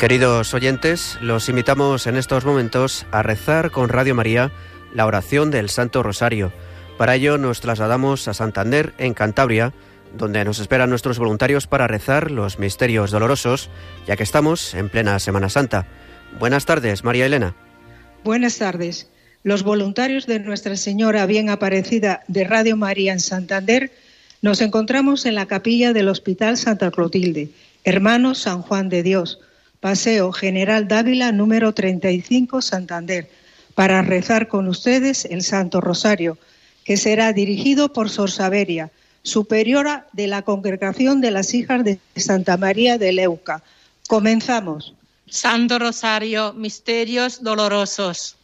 Queridos oyentes, los invitamos en estos momentos a rezar con Radio María la oración del Santo Rosario. Para ello nos trasladamos a Santander, en Cantabria, donde nos esperan nuestros voluntarios para rezar los misterios dolorosos, ya que estamos en plena Semana Santa. Buenas tardes, María Elena. Buenas tardes. Los voluntarios de Nuestra Señora Bien Aparecida de Radio María en Santander nos encontramos en la capilla del Hospital Santa Clotilde, Hermanos San Juan de Dios, Paseo General Dávila número 35, Santander, para rezar con ustedes el Santo Rosario, que será dirigido por Sor Saveria, superiora de la Congregación de las Hijas de Santa María de Leuca. Comenzamos. Santo Rosario, misterios dolorosos.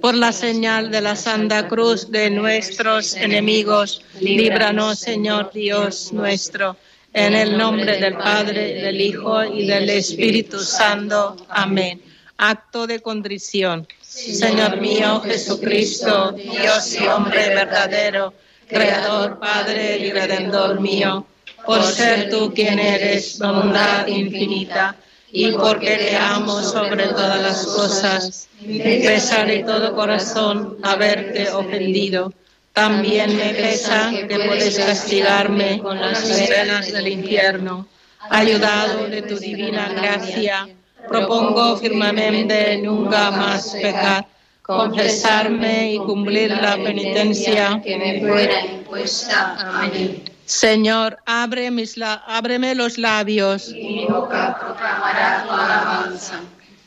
Por la señal de la Santa Cruz de nuestros enemigos, líbranos, Señor Dios nuestro, en el nombre del Padre, del Hijo y del Espíritu Santo. Amén. Acto de contrición. Señor mío Jesucristo, Dios y hombre verdadero, Creador, Padre y Redentor mío, por ser tú quien eres bondad infinita y porque te amo sobre todas las cosas, me pesa de todo corazón haberte ofendido. También me pesa que puedes castigarme con las penas del infierno. Ayudado de tu divina gracia, propongo firmemente nunca más pecar confesarme y cumplir la penitencia que me fuera impuesta. Amén. Señor, abre mis ábreme los labios. Y mi boca proclamará tu alabanza.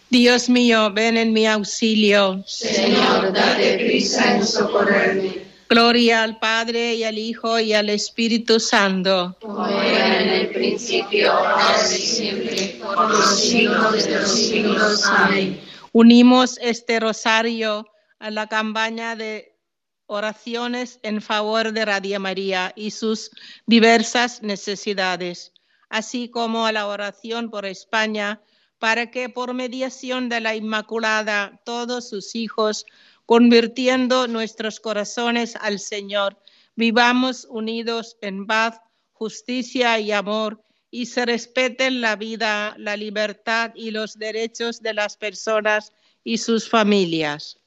Dios mío, ven en mi auxilio. Señor, date prisa en socorrerme. Gloria al Padre y al Hijo y al Espíritu Santo. Como era en el principio, ahora y siempre, por los siglos de los siglos. Amén. Unimos este rosario a la campaña de oraciones en favor de Radio María y sus diversas necesidades, así como a la oración por España, para que por mediación de la Inmaculada todos sus hijos, convirtiendo nuestros corazones al Señor, vivamos unidos en paz, justicia y amor y se respeten la vida, la libertad y los derechos de las personas y sus familias.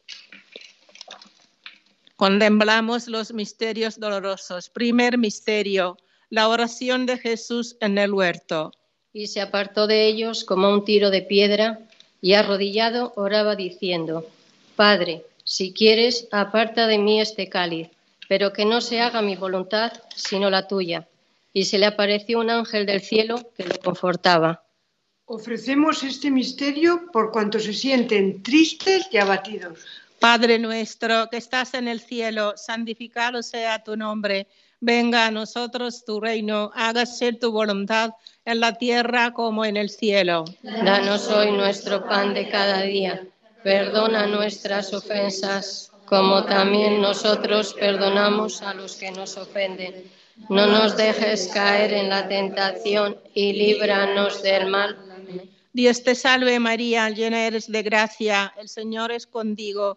Contemplamos los misterios dolorosos. Primer misterio, la oración de Jesús en el huerto. Y se apartó de ellos como un tiro de piedra y arrodillado oraba diciendo, Padre, si quieres, aparta de mí este cáliz, pero que no se haga mi voluntad, sino la tuya y se le apareció un ángel del cielo que lo confortaba. Ofrecemos este misterio por cuanto se sienten tristes y abatidos. Padre nuestro que estás en el cielo, santificado sea tu nombre. Venga a nosotros tu reino, hágase tu voluntad en la tierra como en el cielo. Danos hoy nuestro pan de cada día. Perdona nuestras ofensas, como también nosotros perdonamos a los que nos ofenden no nos dejes caer en la tentación y líbranos del mal. Dios te salve María, llena eres de gracia, el Señor es contigo.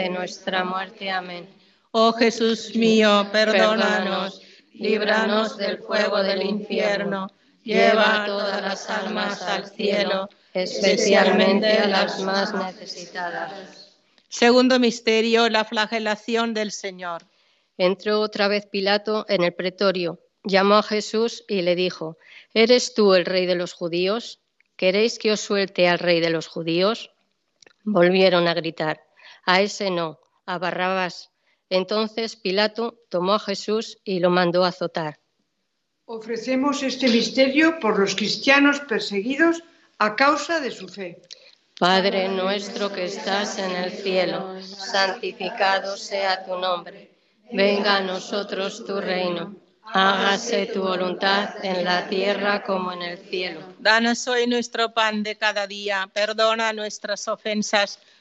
nuestra muerte. Amén. Oh Jesús mío, perdónanos, líbranos del fuego del infierno, lleva a todas las almas al cielo, especialmente a las más necesitadas. Segundo misterio, la flagelación del Señor. Entró otra vez Pilato en el pretorio, llamó a Jesús y le dijo, ¿Eres tú el rey de los judíos? ¿Queréis que os suelte al rey de los judíos? Volvieron a gritar, a ese no, a Barrabás. Entonces Pilato tomó a Jesús y lo mandó azotar. Ofrecemos este misterio por los cristianos perseguidos a causa de su fe. Padre nuestro que estás en el cielo, santificado sea tu nombre. Venga a nosotros tu reino. Hágase tu voluntad en la tierra como en el cielo. Danos hoy nuestro pan de cada día. Perdona nuestras ofensas,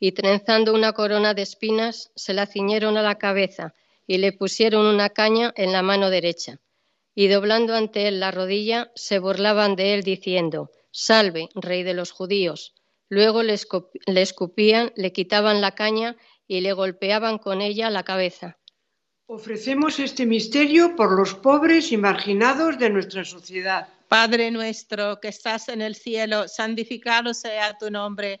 y trenzando una corona de espinas, se la ciñeron a la cabeza y le pusieron una caña en la mano derecha. Y doblando ante él la rodilla, se burlaban de él diciendo, Salve, rey de los judíos. Luego le, escupían, le quitaban la caña y le golpeaban con ella la cabeza. Ofrecemos este misterio por los pobres y marginados de nuestra sociedad. Padre nuestro que estás en el cielo, santificado sea tu nombre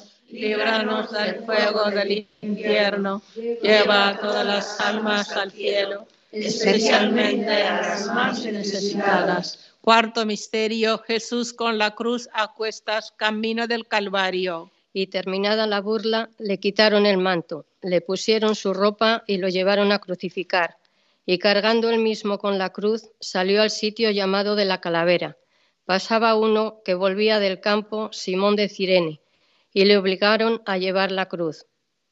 líbranos del fuego del infierno, lleva a todas las almas al cielo, especialmente a las más necesitadas. Cuarto misterio, Jesús con la cruz a cuestas, camino del Calvario. Y terminada la burla, le quitaron el manto, le pusieron su ropa y lo llevaron a crucificar. Y cargando él mismo con la cruz, salió al sitio llamado de la calavera. Pasaba uno que volvía del campo, Simón de Cirene, y le obligaron a llevar la cruz.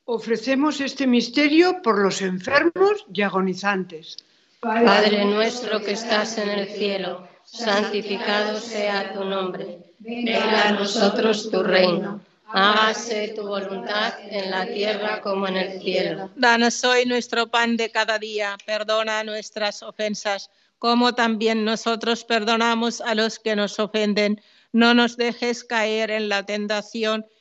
Ofrecemos este misterio por los enfermos y agonizantes. Padre nuestro que estás en el cielo, santificado sea tu nombre. Venga a nosotros tu reino. Hágase tu voluntad en la tierra como en el cielo. Danos hoy nuestro pan de cada día, perdona nuestras ofensas, como también nosotros perdonamos a los que nos ofenden. No nos dejes caer en la tentación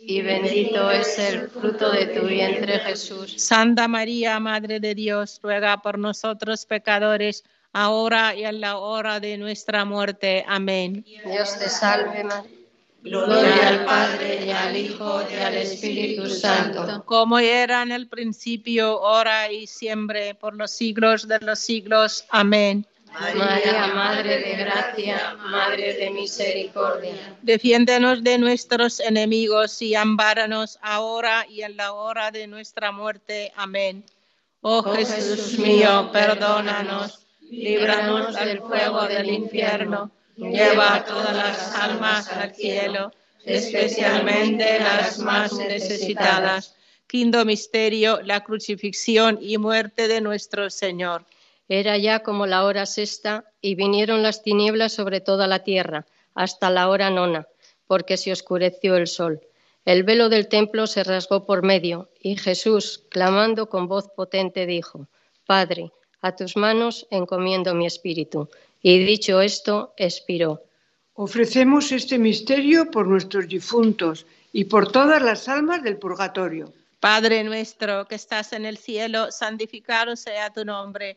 y bendito es el fruto de tu vientre Jesús. Santa María, Madre de Dios, ruega por nosotros pecadores, ahora y en la hora de nuestra muerte. Amén. Dios te salve María. Gloria al Padre y al Hijo y al Espíritu Santo. Como era en el principio, ahora y siempre, por los siglos de los siglos. Amén. María, Madre de Gracia, Madre de Misericordia. Defiéndenos de nuestros enemigos y ampáranos ahora y en la hora de nuestra muerte. Amén. Oh Jesús mío, perdónanos, líbranos del fuego del infierno, lleva a todas las almas al cielo, especialmente las más necesitadas. Quinto misterio, la crucifixión y muerte de nuestro Señor. Era ya como la hora sexta y vinieron las tinieblas sobre toda la tierra, hasta la hora nona, porque se oscureció el sol. El velo del templo se rasgó por medio y Jesús, clamando con voz potente, dijo, Padre, a tus manos encomiendo mi espíritu. Y dicho esto, expiró. Ofrecemos este misterio por nuestros difuntos y por todas las almas del purgatorio. Padre nuestro que estás en el cielo, santificado sea tu nombre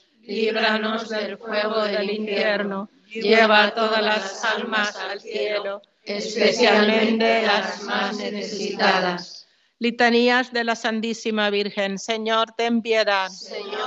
líbranos del fuego del infierno, lleva todas las almas al cielo, especialmente las más necesitadas. Litanías de la Santísima Virgen. Señor, ten piedad. Señor,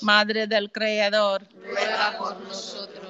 Madre del Creador.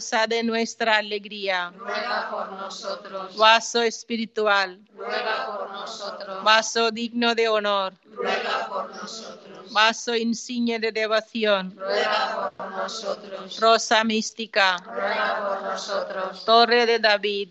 de nuestra alegría. Ruega por nosotros. Vaso espiritual. Ruega por nosotros. Vaso digno de honor. Ruega por nosotros. Vaso insigne de devoción. Ruega por nosotros. Rosa mística. Ruega por nosotros. Torre de David.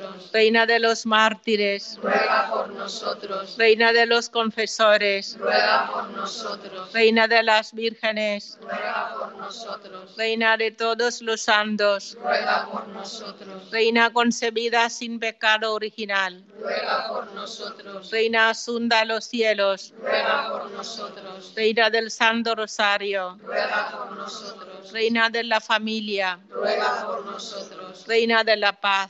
Nosotros. Reina de los mártires, ruega por nosotros. Reina de los confesores, ruega por nosotros. Reina de las vírgenes, ruega por nosotros. Reina de todos los santos, ruega por nosotros. Reina concebida sin pecado original, ruega por nosotros. Reina asunta a los cielos, ruega por nosotros. Reina del Santo Rosario, ruega por nosotros. Reina de la familia, ruega por nosotros. Reina de la paz,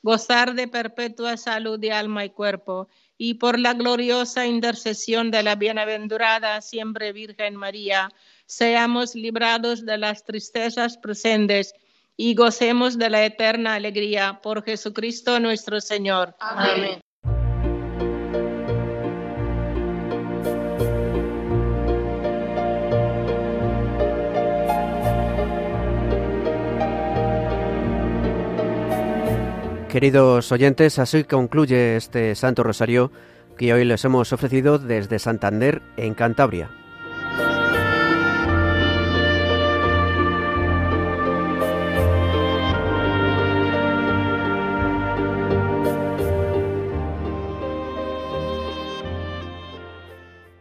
gozar de perpetua salud de alma y cuerpo, y por la gloriosa intercesión de la bienaventurada siempre Virgen María, seamos librados de las tristezas presentes y gocemos de la eterna alegría por Jesucristo nuestro Señor. Amén. Queridos oyentes, así concluye este Santo Rosario que hoy les hemos ofrecido desde Santander, en Cantabria.